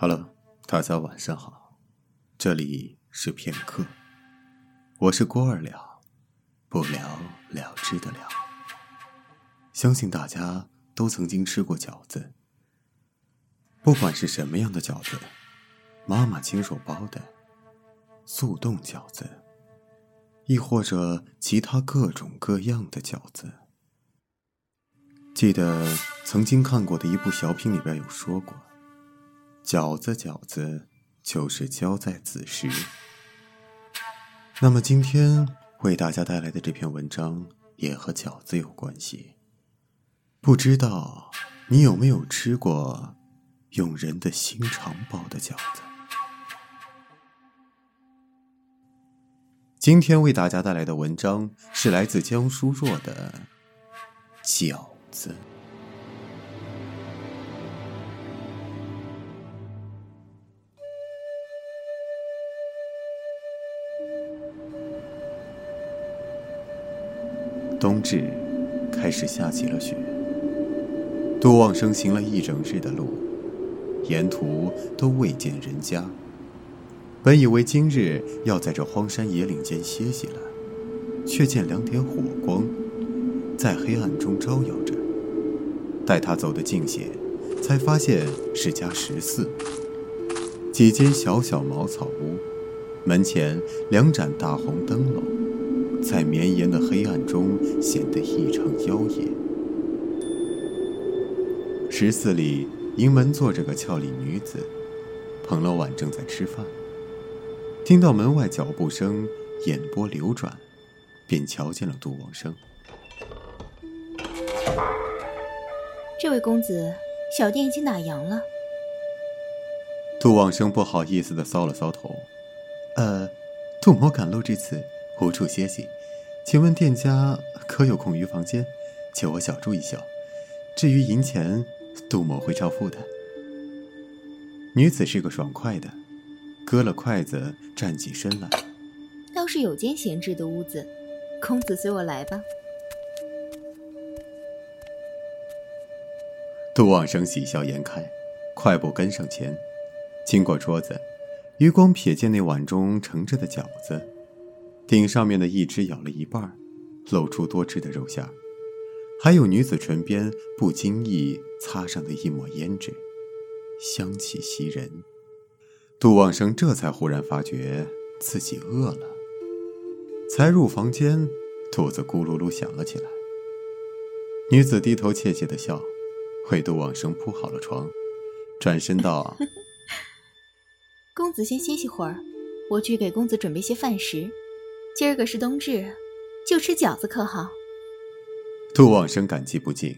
好了大家晚上好，这里是片刻，我是郭二了，不了了之的了。相信大家都曾经吃过饺子，不管是什么样的饺子，妈妈亲手包的速冻饺子，亦或者其他各种各样的饺子。记得曾经看过的一部小品里边有说过。饺子，饺子，就是交在子时。那么今天为大家带来的这篇文章也和饺子有关系。不知道你有没有吃过用人的心肠包的饺子？今天为大家带来的文章是来自江疏若的饺子。冬至，开始下起了雪。杜望生行了一整日的路，沿途都未见人家。本以为今日要在这荒山野岭间歇息了，却见两点火光，在黑暗中招摇着。待他走得近些，才发现是家十四。几间小小茅草屋，门前两盏大红灯笼。在绵延的黑暗中显得异常妖冶。十四里迎门坐着个俏丽女子，捧了碗正在吃饭。听到门外脚步声，眼波流转，便瞧见了杜望生。这位公子，小店已经打烊了。杜望生不好意思的搔了搔头，呃，杜某赶路至此。无处歇息，请问店家可有空余房间，借我小住一宿？至于银钱，杜某会照付的。女子是个爽快的，割了筷子，站起身来。倒是有间闲置的屋子，公子随我来吧。杜望生喜笑颜开，快步跟上前，经过桌子，余光瞥见那碗中盛着的饺子。顶上面的一只咬了一半，露出多汁的肉馅还有女子唇边不经意擦上的一抹胭脂，香气袭人。杜望生这才忽然发觉自己饿了，才入房间，肚子咕噜噜响了起来。女子低头怯怯的笑，为杜望生铺好了床，转身道：“公子先歇息会儿，我去给公子准备些饭食。”今儿个是冬至，就吃饺子可好？杜望生感激不尽，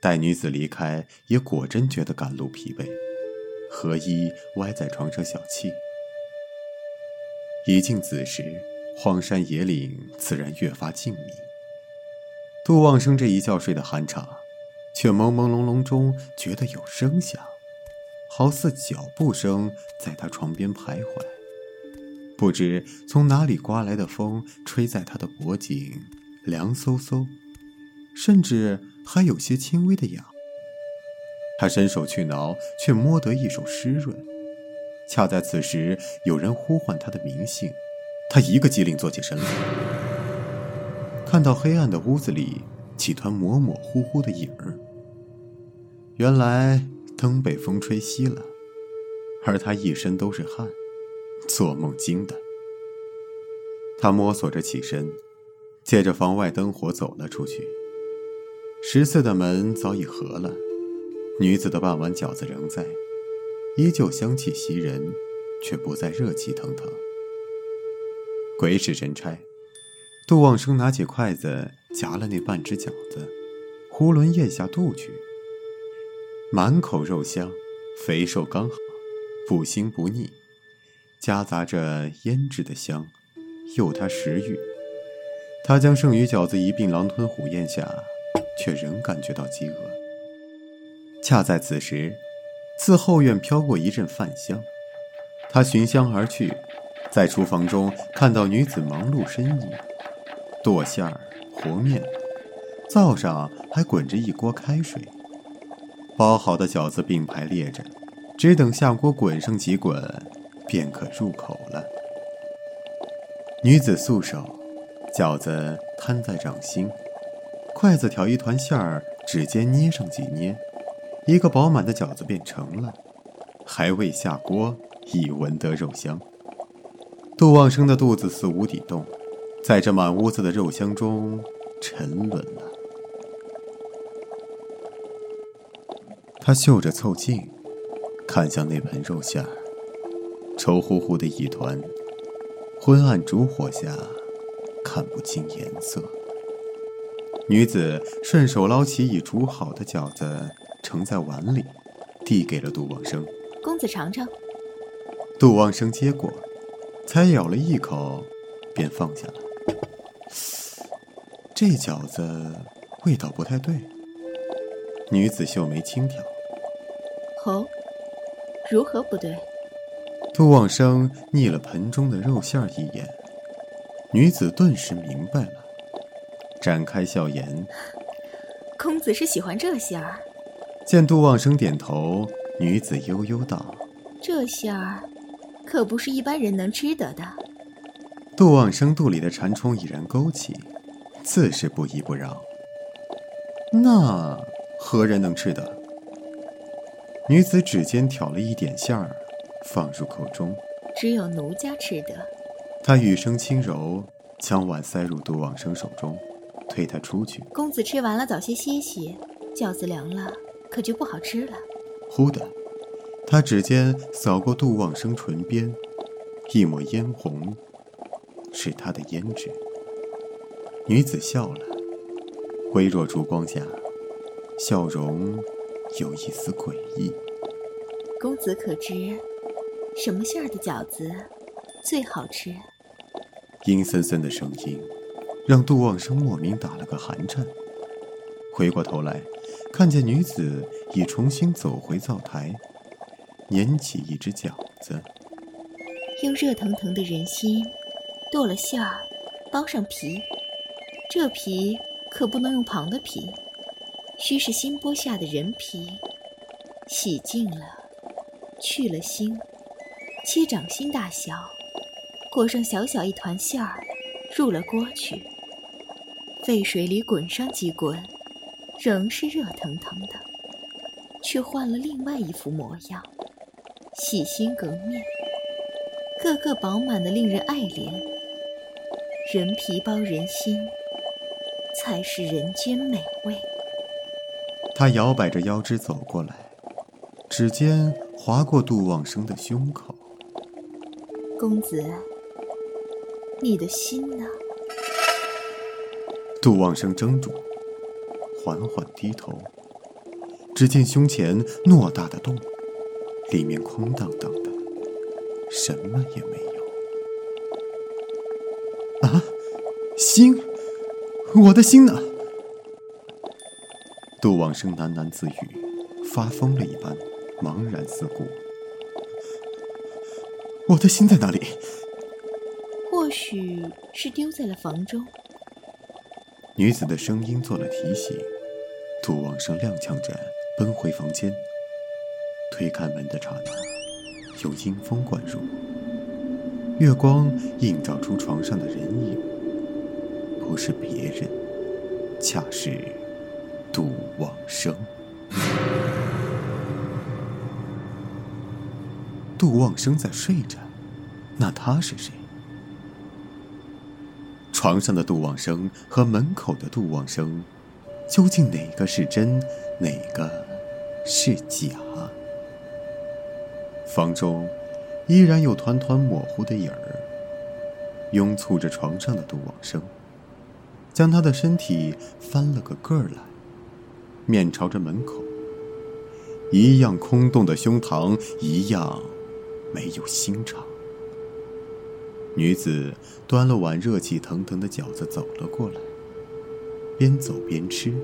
待女子离开，也果真觉得赶路疲惫，何衣歪在床上小憩。已近子时，荒山野岭自然越发静谧。杜望生这一觉睡得酣畅，却朦朦胧胧中觉得有声响，好似脚步声在他床边徘徊。不知从哪里刮来的风，吹在他的脖颈，凉飕飕，甚至还有些轻微的痒。他伸手去挠，却摸得一手湿润。恰在此时，有人呼唤他的名姓，他一个机灵坐起身来，看到黑暗的屋子里几团模模糊糊的影儿。原来灯被风吹熄了，而他一身都是汗。做梦惊的，他摸索着起身，借着房外灯火走了出去。十四的门早已合了，女子的半碗饺子仍在，依旧香气袭人，却不再热气腾腾。鬼使神差，杜望生拿起筷子夹了那半只饺子，囫囵咽下肚去。满口肉香，肥瘦刚好，不腥不腻。夹杂着胭脂的香，诱他食欲。他将剩余饺子一并狼吞虎咽下，却仍感觉到饥饿。恰在此时，自后院飘过一阵饭香，他寻香而去，在厨房中看到女子忙碌身影，剁馅儿、和面，灶上还滚着一锅开水，包好的饺子并排列着，只等下锅滚上几滚，便可入口了。女子素手，饺子摊在掌心，筷子挑一团馅儿，指尖捏上几捏，一个饱满的饺子便成了。还未下锅，已闻得肉香。杜旺生的肚子似无底洞，在这满屋子的肉香中沉沦了。他嗅着凑近，看向那盆肉馅儿，稠乎乎的一团，昏暗烛火下看不清颜色。女子顺手捞起已煮好的饺子，盛在碗里，递给了杜旺生。公子尝尝。杜旺生接过，才咬了一口，便放下了。这饺子味道不太对。女子秀眉轻挑。哦，如何不对？杜旺生睨了盆中的肉馅儿一眼，女子顿时明白了，展开笑颜。公子是喜欢这馅儿？见杜旺生点头，女子悠悠道：“这馅儿可不是一般人能吃得的。”杜旺生肚里的馋虫已然勾起，自是不依不饶。那何人能吃得？女子指尖挑了一点馅儿，放入口中。只有奴家吃得。她语声轻柔，将碗塞入杜旺生手中，推他出去。公子吃完了，早些歇息。饺子凉了，可就不好吃了。忽的，他指尖扫过杜旺生唇边，一抹嫣红，是他的胭脂。女子笑了，微弱烛光下，笑容。有一丝诡异。公子可知，什么馅儿的饺子最好吃？阴森森的声音，让杜旺生莫名打了个寒颤。回过头来，看见女子已重新走回灶台，捻起一只饺子，用热腾腾的人心剁了馅儿，包上皮。这皮可不能用旁的皮。须是新剥下的人皮，洗净了，去了腥，切掌心大小，裹上小小一团馅儿，入了锅去。沸水里滚上几滚，仍是热腾腾的，却换了另外一副模样，洗心革面，个个饱满的令人爱怜。人皮包人心，才是人间美味。他摇摆着腰肢走过来，指尖划过杜旺生的胸口。公子，你的心呢？杜旺生怔住，缓缓低头，只见胸前偌大的洞，里面空荡荡的，什么也没有。啊，心，我的心呢？杜旺生喃喃自语，发疯了一般，茫然四顾。我的心在哪里？或许是丢在了房中。女子的声音做了提醒。杜旺生踉跄着奔回房间，推开门的刹那，有阴风灌入，月光映照出床上的人影，不是别人，恰是。杜旺生，杜旺生在睡着，那他是谁？床上的杜旺生和门口的杜旺生，究竟哪个是真，哪个是假？房中依然有团团模糊的影儿，拥簇着床上的杜旺生，将他的身体翻了个个儿来。面朝着门口，一样空洞的胸膛，一样没有心肠。女子端了碗热气腾腾的饺子走了过来，边走边吃，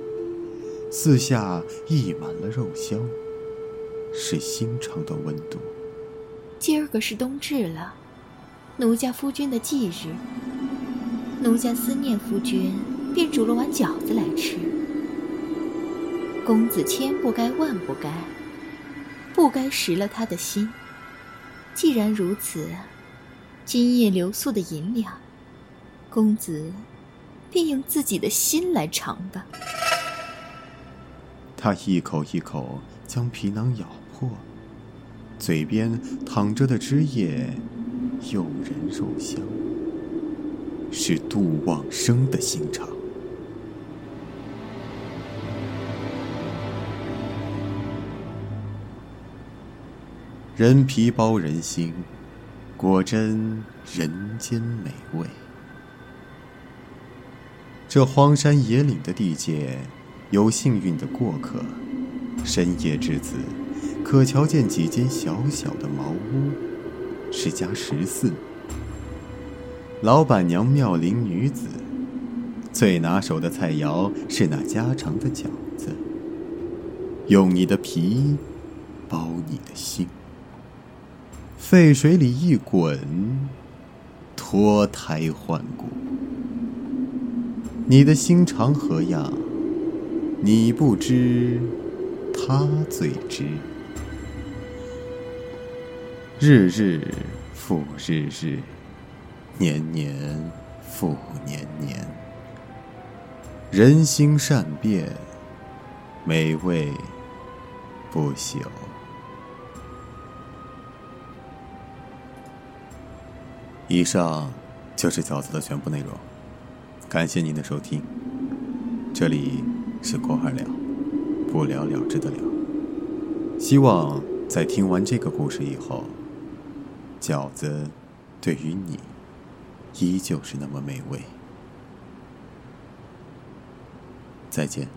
四下溢满了肉香，是心肠的温度。今儿个是冬至了，奴家夫君的忌日，奴家思念夫君，便煮了碗饺子来吃。公子千不该万不该，不该食了他的心。既然如此，今夜留宿的银两，公子便用自己的心来偿吧。他一口一口将皮囊咬破，嘴边淌着的汁液诱人肉香，是杜望生的心肠。人皮包人心，果真人间美味。这荒山野岭的地界，有幸运的过客，深夜至此，可瞧见几间小小的茅屋，是家十四。老板娘妙龄女子，最拿手的菜肴是那家常的饺子。用你的皮，包你的心。沸水里一滚，脱胎换骨。你的心肠何样？你不知，他最知。日日复日日，年年复年年。人心善变，美味不朽。以上就是饺子的全部内容，感谢您的收听。这里是郭二了，不了了之的了。希望在听完这个故事以后，饺子对于你依旧是那么美味。再见。